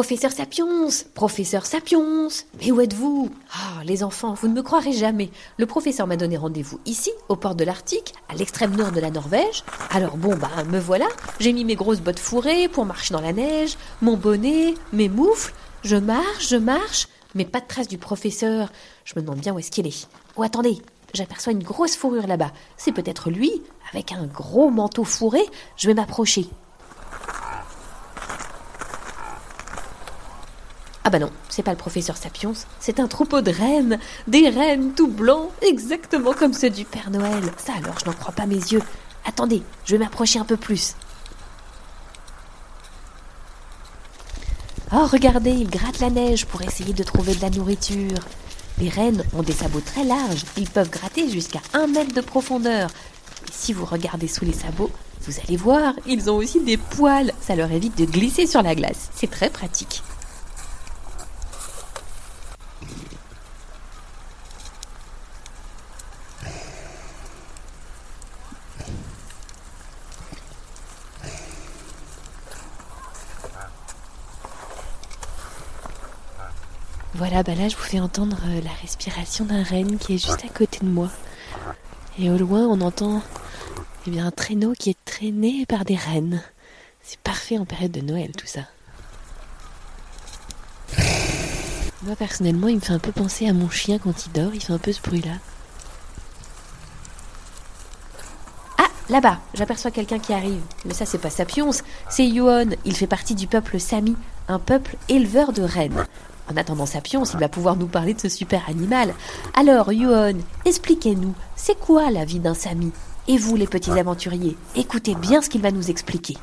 Professeur Sapiens, professeur Sapiens, mais où êtes-vous? Ah, les enfants, vous ne me croirez jamais. Le professeur m'a donné rendez-vous ici, aux portes de l'Arctique, à l'extrême nord de la Norvège. Alors bon, bah, me voilà. J'ai mis mes grosses bottes fourrées pour marcher dans la neige, mon bonnet, mes moufles. Je marche, je marche, mais pas de trace du professeur. Je me demande bien où est-ce qu'il est. Oh, attendez, j'aperçois une grosse fourrure là-bas. C'est peut-être lui, avec un gros manteau fourré. Je vais m'approcher. Ah bah non, c'est pas le professeur Sapiens, c'est un troupeau de rennes, des rennes tout blancs, exactement comme ceux du Père Noël. Ça alors, je n'en crois pas mes yeux. Attendez, je vais m'approcher un peu plus. Oh, regardez, ils grattent la neige pour essayer de trouver de la nourriture. Les rennes ont des sabots très larges, ils peuvent gratter jusqu'à un mètre de profondeur. Et si vous regardez sous les sabots, vous allez voir, ils ont aussi des poils, ça leur évite de glisser sur la glace. C'est très pratique. Voilà, bah là je vous fais entendre euh, la respiration d'un renne qui est juste à côté de moi. Et au loin on entend eh bien, un traîneau qui est traîné par des rennes. C'est parfait en période de Noël tout ça. Moi personnellement il me fait un peu penser à mon chien quand il dort, il fait un peu ce bruit là. Ah, là-bas, j'aperçois quelqu'un qui arrive. Mais ça c'est pas Sapiens, c'est Yuon. Il fait partie du peuple Sami, un peuple éleveur de rennes. En attendant Sapiens, il va pouvoir nous parler de ce super animal. Alors, Yuon, expliquez-nous, c'est quoi la vie d'un Sami? Et vous, les petits aventuriers, écoutez bien ce qu'il va nous expliquer.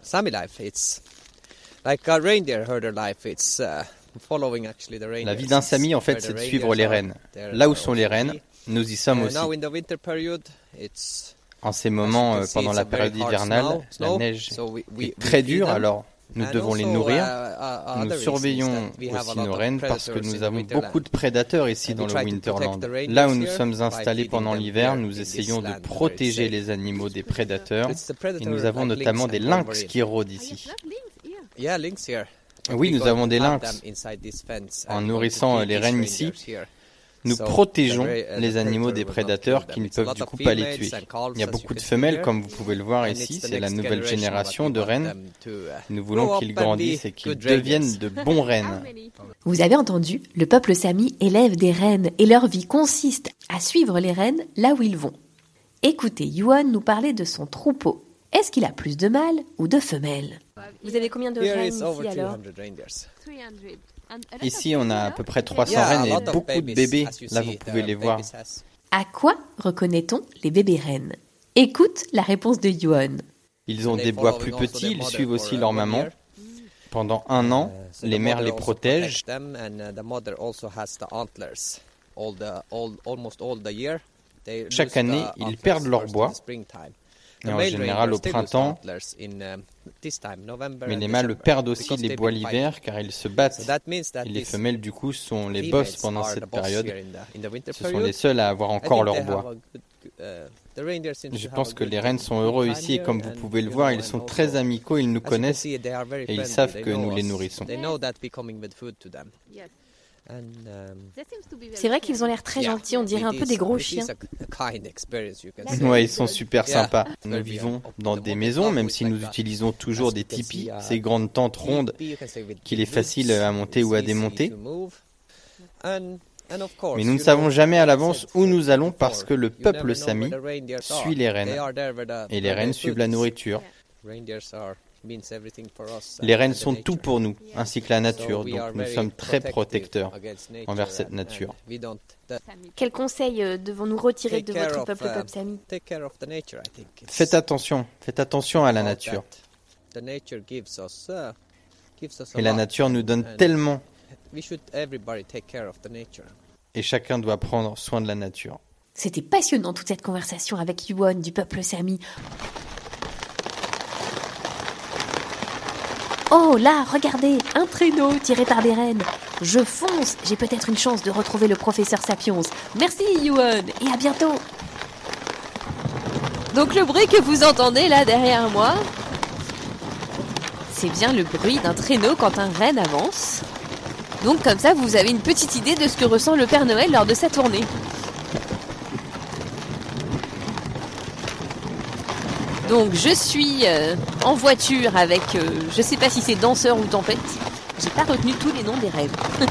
Sami life, it's like a reindeer herder life. It's uh, following actually the reindeer. La vie d'un Sami, en fait, c'est de suivre les rennes. Là où sont les rennes, nous y sommes aussi. Now in the winter period, it's En ces moments, euh, pendant la période hivernale, la neige est très dure, alors nous devons les nourrir. Nous surveillons aussi nos rennes parce que nous avons beaucoup de prédateurs ici dans le Winterland. Là où nous sommes installés pendant l'hiver, nous essayons de protéger les animaux des prédateurs et nous avons notamment des lynx qui rôdent ici. Oui, nous avons des lynx. En nourrissant les rennes ici, nous protégeons les animaux des prédateurs qui ne peuvent du coup pas les tuer. Il y a beaucoup de femelles, comme vous pouvez le voir ici, c'est la nouvelle génération de rennes. Nous voulons qu'ils grandissent et qu'ils deviennent de bons rennes. Vous avez entendu, le peuple Sami élève des rennes et leur vie consiste à suivre les rennes là où ils vont. Écoutez Yuan nous parler de son troupeau. Est-ce qu'il a plus de mâles ou de femelles? Vous avez combien de rennes ici alors? 200 reindeers. Ici, on a à peu près 300 Yeah, a rennes et beaucoup de bébés. Là, vous pouvez les voir. À quoi reconnaît-on les bébés rennes? Écoute la réponse de Yuan. Ils ont des bois plus petits, ils suivent aussi leur maman. Pendant un an, Uh, les mères les protègent. Chaque année, ils perdent leur bois. Et en général au printemps. Mais les mâles perdent aussi les bois l'hiver car ils se battent. Et les femelles, du coup, sont les boss pendant cette période. Ce sont les seuls à avoir encore leur bois. Je pense que les rennes sont heureux ici et comme vous pouvez le voir, ils sont très amicaux, ils nous connaissent et ils savent que nous les nourrissons. C'est vrai qu'ils ont l'air très gentils, on dirait un peu des gros chiens. Ouais, ils sont super sympas. Nous vivons dans des maisons, même si nous utilisons toujours des tipis, ces grandes tentes rondes qu'il est facile à monter ou à démonter. Mais nous ne savons jamais à l'avance où nous allons parce que le peuple sami suit les rennes et les rennes suivent la nourriture. Les rennes sont tout pour nous, ainsi que la nature, donc nous sommes très protecteurs envers cette nature. Quel conseil euh, devons-nous retirer de votre peuple, peuple sami Faites attention, faites attention à la nature. Et la nature nous donne tellement. et chacun doit prendre soin de la nature. C'était passionnant toute cette conversation avec Yuan du peuple Sami. Oh là, regardez, un traîneau tiré par des rennes. Je fonce, j'ai peut-être une chance de retrouver le professeur Sapiens. Merci Yuan et à bientôt. Donc le bruit que vous entendez là derrière moi, c'est bien le bruit d'un traîneau quand un renne avance. Donc comme ça, vous avez une petite idée de ce que ressent le Père Noël lors de sa tournée. Donc je suis euh, en voiture avec, euh, je sais pas si c'est danseur ou tempête. J'ai pas retenu tous les noms des rêves.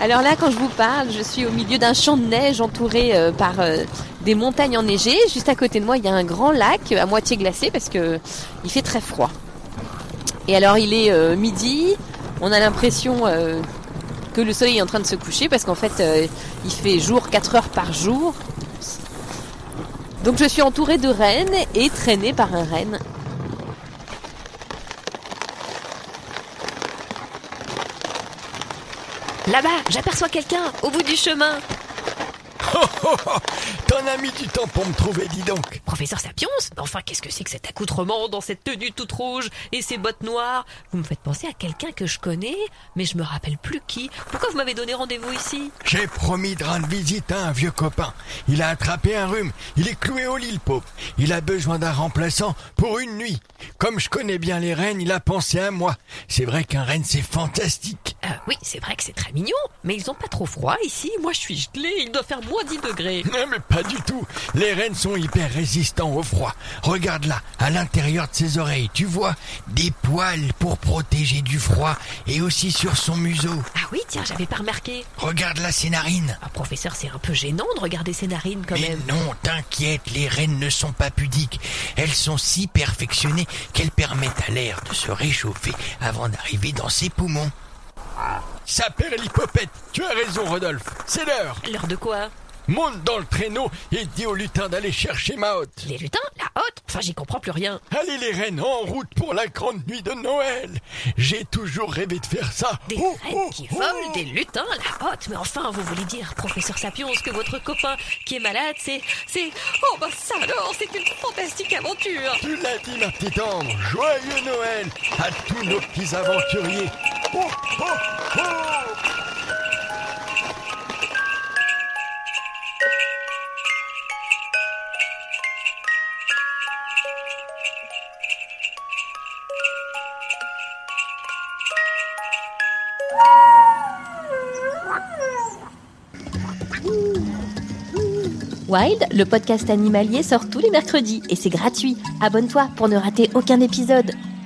Alors là, quand je vous parle, je suis au milieu d'un champ de neige entouré euh, par des montagnes enneigées. Juste à côté de moi, il y a un grand lac à moitié glacé parce que il fait très froid. Et alors, il est euh, midi. On a l'impression euh, que le soleil est en train de se coucher parce qu'en fait, euh, il fait jour 4 heures par jour. Donc, je suis entourée de rennes et traînée par un renne. Là-bas, j'aperçois quelqu'un au bout du chemin. T'en as mis du temps pour me trouver, dis donc. Professeur Sapiens Enfin, qu'est-ce que c'est que cet accoutrement dans cette tenue toute rouge et ces bottes noires? Vous me faites penser à quelqu'un que je connais, mais je me rappelle plus qui. Pourquoi vous m'avez donné rendez-vous ici? J'ai promis de rendre visite à un vieux copain. Il a attrapé un rhume. Il est cloué au lit, le pauvre. Il a besoin d'un remplaçant pour une nuit. Comme je connais bien les rennes, il a pensé à moi. C'est vrai qu'un renne, c'est fantastique. Euh, oui, c'est vrai que c'est très mignon, mais ils ont pas trop froid ici. Moi, je suis gelé. Il doit faire moins 10 degrés. Non, mais pas du tout. Les rennes sont hyper résistants au froid. Regarde là, à l'intérieur de ses oreilles, tu vois des poils pour protéger du froid et aussi sur son museau. Ah oui, tiens, j'avais pas remarqué. Regarde là ses narines. Ah, professeur, c'est un peu gênant de regarder ses narines quand mais même. Non, t'inquiète, les rennes ne sont pas pudiques. Elles sont si perfectionnées qu'elles permettent à l'air de se réchauffer avant d'arriver dans ses poumons. Ça perd l'hypopète. Tu as raison, Rodolphe. C'est l'heure. L'heure de quoi? Monte dans le traîneau et dis aux lutins d'aller chercher ma hotte. Les lutins? La hotte? Enfin, j'y comprends plus rien. Allez les reines, en route pour la grande nuit de Noël. J'ai toujours rêvé de faire ça. Des oh, reines oh, qui volent, des lutins, la hotte. Mais enfin, vous voulez dire, professeur Sapiens, que votre copain qui est malade, c'est... c'est... Oh bah ça alors, c'est une fantastique aventure. Tu l'as dit, ma petite Ambre. Joyeux Noël à tous nos petits aventuriers. Wild, le podcast animalier, sort tous les mercredis et c'est gratuit. Abonne-toi pour ne rater aucun épisode.